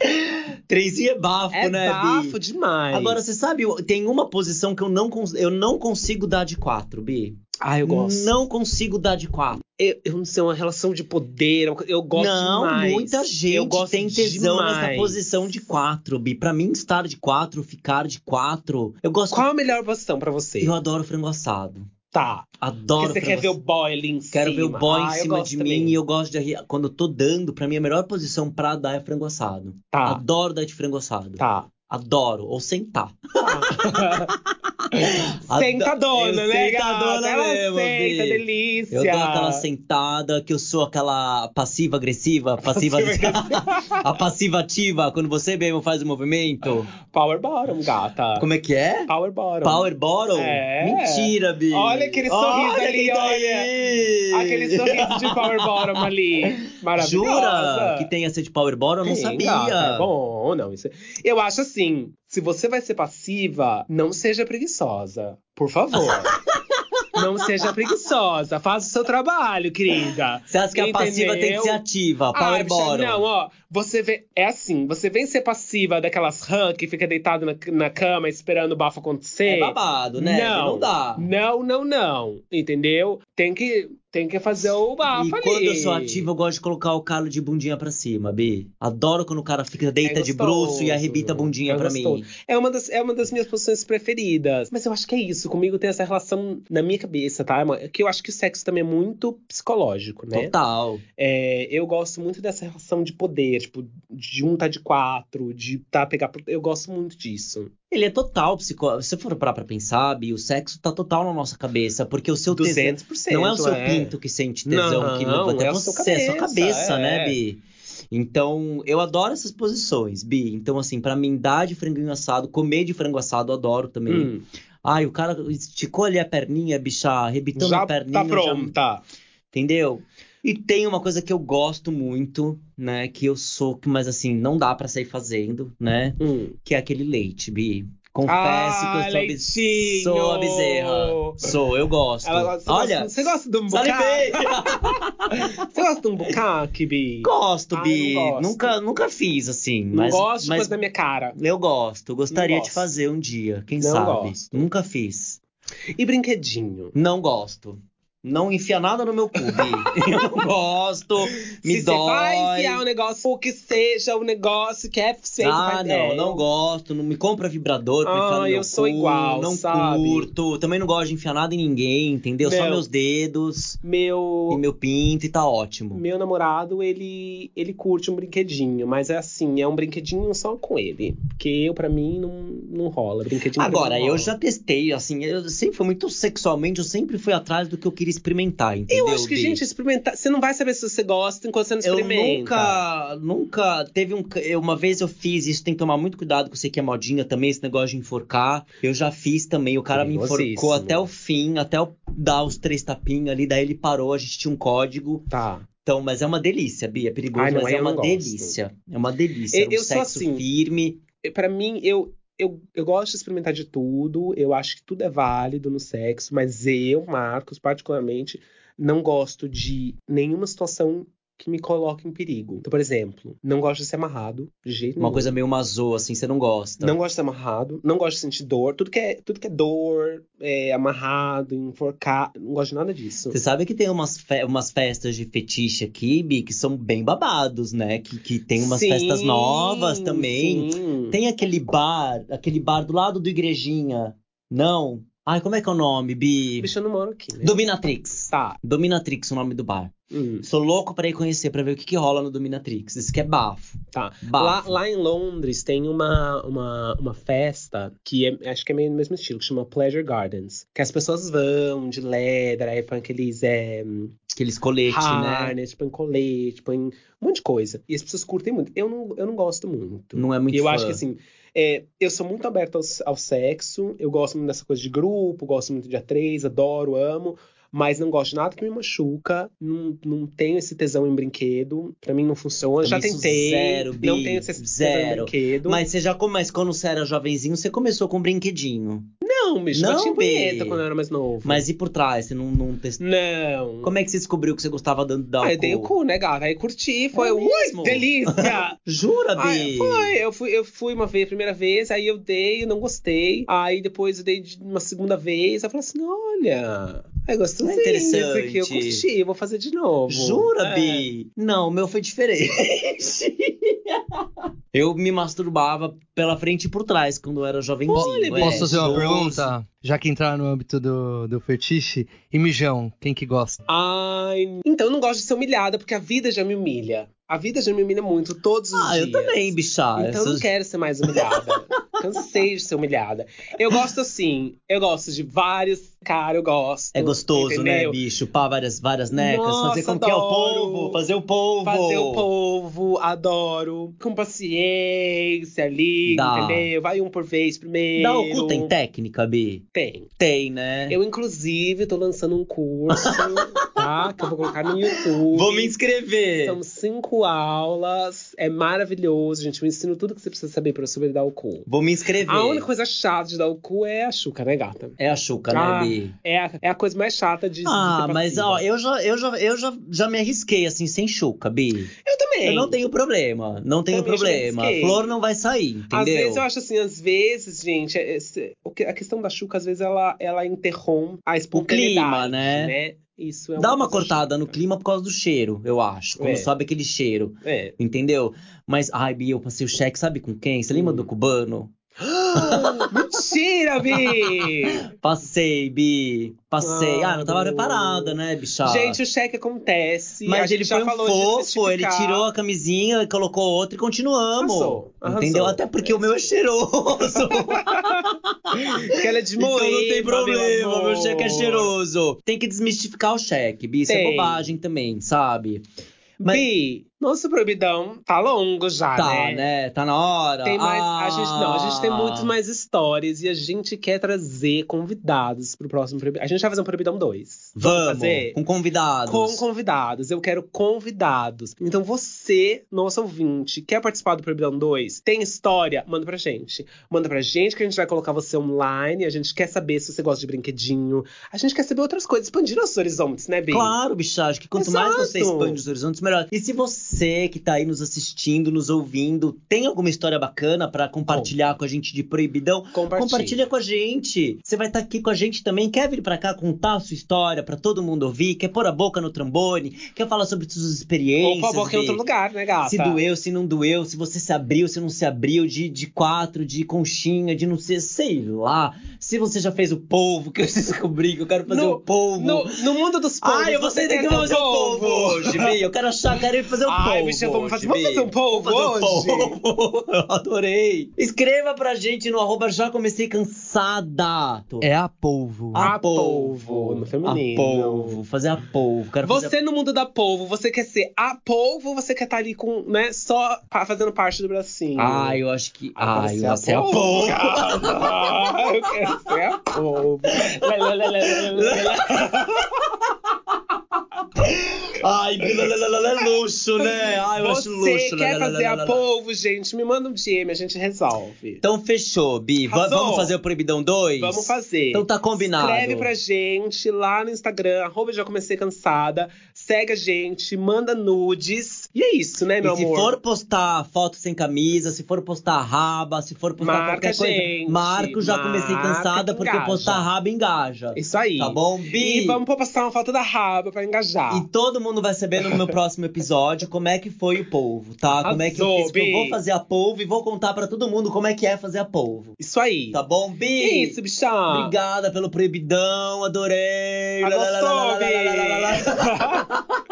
Trenzinho é bafo, É né, bafo Bi? demais. Agora, você sabe, tem uma posição que eu não, eu não consigo dar de quatro, Bi. Ah, eu gosto. Não consigo dar de quatro. Eu, eu não sei, uma relação de poder. Eu gosto não, demais. muita Eu gente gosto tem tesão demais. nessa posição de quatro, Bi. Pra mim, estar de quatro, ficar de quatro. Eu gosto. Qual a melhor posição pra você? Eu adoro frango assado. Tá. Adoro Porque você quer ver o boy ali em Quero cima. ver o boy Ah, em cima de também. mim e eu gosto de. Quando eu tô dando, pra mim, a melhor posição pra dar é frango assado. Tá, Adoro dar de frango assado. tá. Adoro. Ou sentar. <laughs> Sentadona, Eu né, sentadona? Ela mesmo, senta, Bi. delícia. Eu dou aquela sentada, que eu sou aquela passiva-agressiva, <laughs> passiva... <laughs> a passiva-ativa, quando você mesmo faz o movimento. Power bottom, gata. Como é que é? Power bottom. Power bottom? É. Mentira, Bi. Olha aquele sorriso Olha ali, tá olha. Aquele sorriso de power bottom ali. Maravilhosa. Jura que tem essa de power bottom? Eu não sabia. gata, é bom, não. Isso... Eu acho assim, se você vai ser passiva, não seja preguiçosa. Por favor. <laughs> não seja preguiçosa. Faça o seu trabalho, querida. Você acha que a passiva tem que Entendeu? ser ativa, power Ah, bottom. Não, ó, você vê. É assim, você vem ser passiva daquelas rã que fica deitado na, na cama esperando o bafo acontecer. É babado, né? Não. Não dá. Não, não, não. Entendeu? Tem que. Tem que fazer o bafo E ali. quando eu sou ativo, eu gosto de colocar o calo de bundinha pra cima, Bi. Adoro quando o cara fica deita de gostoso, bruxo e arrebita a bundinha é pra gostoso. mim. É uma, das, é uma das minhas posições preferidas. Mas eu acho que é isso. Comigo tem essa relação na minha cabeça, tá? É Que eu acho que o sexo também é muito psicológico, né? Total. É, eu gosto muito dessa relação de poder, tipo, de um tá de quatro, de tá pegar. Eu gosto muito disso. Ele é total psicólogo. Se você for parar pra pensar, Bi, o sexo tá total na nossa cabeça. Porque o seu tesão. 200%. Não é o seu é. pinto que sente tesão, Não, que levanta. É é a você, sua é a sua cabeça, cabeça, é. né, Bi? Então, eu adoro essas posições, Bi. Então, assim, pra mim, dar de frango assado, comer de frango assado, eu adoro também. Hum, Ai, o cara esticou ali a perninha, bicha, arrebitando já a perninha. tá já- pronta. Entendeu? E tem uma coisa que eu gosto muito, né? Que eu sou, mas assim, não dá pra sair fazendo, né? Hum. Que é aquele leite, Bi. Confesso Ah, que eu sou, a bez- leitinho! sou a bezerra. Sou, eu gosto. Ela você Olha, gosta, você gosta de um bucaque? <laughs> Você gosta de um bucaque, Bi? gosto, Ai, Bi. gosto. Nunca, nunca fiz, assim. Não mas, gosto de mas coisa na minha cara. eu gosto. Gostaria Não de gosto. fazer um dia, quem Não sabe. gosto. Nunca fiz. E brinquedinho? Não gosto. Não enfia nada no meu cu, Bi. <laughs> eu não gosto. Me Se dói. você vai enfiar um negócio, o que seja o negócio que é feito Ah, não, é, não gosto. Não me compra vibrador pra Ah, enfiar no meu eu sou cu, igual, Não sabe? curto. Também não gosto de enfiar nada em ninguém, entendeu? Só Não. meus dedos Meu, e meu pinto e tá ótimo. meu namorado, ele, ele curte um brinquedinho, mas é assim, é um brinquedinho só com ele. Porque eu, pra mim, não, não rola. Brinquedinho Agora, eu rola. já testei, assim, eu sempre fui muito sexualmente, eu sempre fui atrás do que eu queria experimentar, entendeu? Eu acho que, Bi? gente, experimentar. Você não vai saber se você gosta enquanto você não Eu experimenta. nunca, nunca teve um. eu- Uma vez eu fiz isso, tem que tomar muito cuidado, que eu sei que é modinha também, esse negócio de enforcar. Eu já fiz também, o cara me enforcou até o fim, até eu dar os três tapinhos ali, daí ele parou, a gente tinha um código. Tá. Então, mas é uma delícia, Bia, é perigoso, Ai, mas é eu uma delícia. É uma delícia. Eu- um eu sou assim. firme. Pra mim, eu, eu, eu gosto de experimentar de tudo. Eu acho que tudo é válido no sexo, mas eu, Marcos, particularmente, não gosto de nenhuma situação que me coloque em perigo. Então, por exemplo, não gosto de ser amarrado, de jeito Uma nenhum. coisa meio mazô, assim, você não gosta. Não gosto de ser amarrado, não gosto de sentir dor. Tudo que é, tudo que é dor, é, amarrado, enforcar, não gosto de nada disso. Você sabe que tem umas, fe- umas festas de fetiche aqui, Bi, que são bem babados, né? Que, que tem umas Sim, festas novas também. sim. Tem aquele bar, aquele bar do lado do Igrejinha. Não. Ai, como é que é o nome, Bi? Bicho, eu não moro aqui, né? Dominatrix. Tá. Dominatrix, o nome do bar. hum, Sou louco pra ir conhecer, pra ver o que, que rola no Dominatrix. Isso que é bafo. tá. Lá, Bafo. lá em Londres tem uma, uma, uma festa que é, acho que é meio no mesmo estilo, que chama Pleasure Gardens. Que as pessoas vão de leather, aí põe aqueles é, Aqueles coletes, né? harness, põe colete, põe um monte de coisa. E as pessoas curtem muito. Eu não, eu não gosto muito. Não é muito E eu fã. acho que assim, é, eu sou muito aberto ao, ao sexo, eu gosto muito dessa coisa de grupo, gosto muito de A3, adoro, amo, mas não gosto de nada que me machuca, não, não tenho esse tesão em brinquedo, pra mim não funciona. Já Também sou tentei, zero, Bi, não tenho esse tesão em zero. brinquedo. Mas você já começa, quando você era jovenzinho, você começou com um brinquedinho. não, bicho, Não, batia Bi. punheta quando eu era mais novo. Mas e por trás? Você não, não testou? Não. Como é que você descobriu que você gostava dando dar Ah, eu dei o cu? né, gata? Aí curti, foi, É ui, mesmo? delícia! <laughs> Jura, Bi? foi, eu fui, eu fui uma vez, primeira vez, aí eu dei, eu não gostei. Aí depois eu dei de uma segunda vez, eu falei assim, olha, é gostosinho É interessante. isso aqui, eu curti, eu vou fazer de novo. Jura, É. Bi? Não, o meu foi diferente. eu me masturbava pela frente e por trás quando eu era jovenzinho. Olha, é, Posso fazer uma 12. pergunta? Já que entrar no âmbito do, do fetiche. E mijão, quem que gosta? Ai, então eu não gosto de ser humilhada, porque a vida já me humilha. A vida já me humilha muito, todos os Ah, dias. eu também, bicha. Então eu não quero ser mais humilhada. <laughs> Cansei de ser humilhada. Eu gosto assim, eu gosto de vários, cara, eu gosto. É gostoso, entendeu? né, bicho? Chupar várias, várias necas, Nossa, fazer com que é o polvo, fazer o polvo. Fazer o povo, adoro. Com paciência ali, Dá. entendeu? Vai um por vez primeiro. Dá o cu tem técnica, Bi? Tem. Tem, né? Eu, inclusive, tô lançando um curso, tá? Que eu vou colocar no <laughs> YouTube. Vou me inscrever. São cinco aulas, é maravilhoso, gente. Eu ensino tudo que você precisa saber pra sobre dar o cu. Vou me inscrever. A única coisa chata de dar o cu é a chuca, né, gata? É a Xuca, Ah, né, Bi? É a, é a coisa mais chata de, Ah, mas ó, eu já, eu já, eu já, já me arrisquei assim, sem Xuca, Bi. Eu também. Eu não tenho problema. Não tenho Também problema. Flor não vai sair, entendeu? Às vezes eu acho assim, às vezes, gente, é- esse- o que- a questão da chuca, às vezes ela, ela interrompe a espontaneidade, clima, né? Isso é Dá uma cortada no chata. clima por causa do cheiro, eu acho. Quando É. sobe aquele cheiro, É. entendeu? Mas, ai, Bia, eu passei o cheque, sabe com quem? Você lembra Hum. do cubano? <gasps> Mentira, Bi! <laughs> Passei, Bi. Passei. Ah, não tava preparada, né, bicha? Gente, o cheque acontece. Mas ele foi um fofo, ele tirou a camisinha, colocou outra e continuamos. Arrasou, arrasou. Entendeu? Até porque o meu é cheiroso. <laughs> Que ela é de então não tem problema, meu meu cheque é cheiroso. Tem que desmistificar o cheque, Bi. Isso é Tem. bobagem também, sabe? Mas- Bi, nosso proibidão tá longo já, Tá, né? né? Tá na hora. Tem mais, a Ah. gente não, a gente tem muito mais histórias e a gente quer trazer convidados pro próximo proibidão. A gente vai fazer um proibidão 2. Vamos, fazer com convidados. com convidados. Eu quero convidados. Então você, nosso ouvinte, quer participar do Proibidão 2? Tem história? Manda pra gente. Manda pra gente que a gente vai colocar você online. A gente quer saber se você gosta de brinquedinho. A gente quer saber outras coisas, expandir nossos horizontes, né, Bi? Claro, bichagem, que quanto mais você Exato. expande os horizontes, melhor. E se você que tá aí nos assistindo, nos ouvindo, tem alguma história bacana pra compartilhar com a gente de proibidão, Compartilha. compartilha com a gente. Você vai estar aqui com a gente também. Quer vir pra cá contar a sua história pra todo mundo ouvir? Quer pôr a boca no trambone? Quer falar sobre suas experiências? Ou com a boca em outro lugar, né, gata? Se doeu, se não doeu, se você se abriu, se não se abriu, de, de quatro, de conchinha, de não ser, sei lá. Se você já fez o polvo, que eu <laughs> descobri que eu quero fazer No- o polvo. No, no mundo dos povos. Ai, eu vou você sair daqui e fazer o polvo hoje, Bi. Eu quero achar, quero ir fazer o Ai, vamos fazer- vamos fazer um polvo Vamos fazer hoje? um polvo. <laughs> Eu adorei. Escreva pra gente no arroba já comecei cansada. É a polvo. A, A polvo. polvo, no feminino. A polvo. Fazer a polvo. Quero fazer Você no mundo da polvo, você quer ser a polvo ou você quer estar ali com, né, só fazendo parte do bracinho? Ah, eu acho que. Ah, Ai, você é a você é a polvo. Ah, eu quero ser a polvo. <laughs> Ai, é luxo, né? Ai, eu acho Você luxo. quer lá, lá, fazer a polvo, gente? Me manda um DM, a gente resolve. Então fechou, Bi. Va- vamos fazer o Proibidão 2? Vamos fazer. Então tá combinado. Escreve pra gente lá no Instagram, arroba já comecei cansada. Segue a gente, manda nudes. E é isso, né, meu e se amor? for postar foto sem camisa, se for postar raba, se for postar Marca qualquer coisa, gente. marco já comecei cansada, que porque engaja. postar raba engaja. Isso aí. Tá bom, Bi? E vamos passar uma foto da raba pra engajar. E todo mundo vai saber no meu próximo episódio como é que foi o polvo, tá? Como é que eu fiz, eu vou fazer a polvo e vou contar pra todo mundo como é que é fazer a polvo. Isso aí. Tá bom, Bi? Que isso, bichão? Obrigada pelo proibidão, adorei. Ah.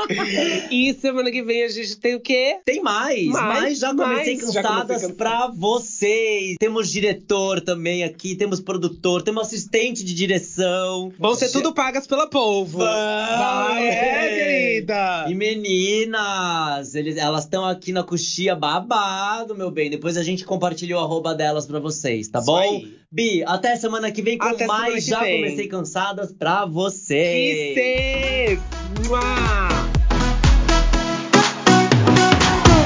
<laughs> E semana que vem a gente tem o quê? Tem mais, Mais, mais, já comecei mais, já cansadas comecei pra vocês. Temos diretor também aqui, temos produtor, temos assistente de direção. Vão ser tudo pagas pela polvo. Vai, é, querida. E meninas, eles, elas estão aqui na coxia babado, meu bem. Depois a gente compartilha o arroba delas pra vocês, tá Isso bom? aí. Bi, até semana que vem com Até mais que Já vem. Comecei Cansadas pra vocês. Mua!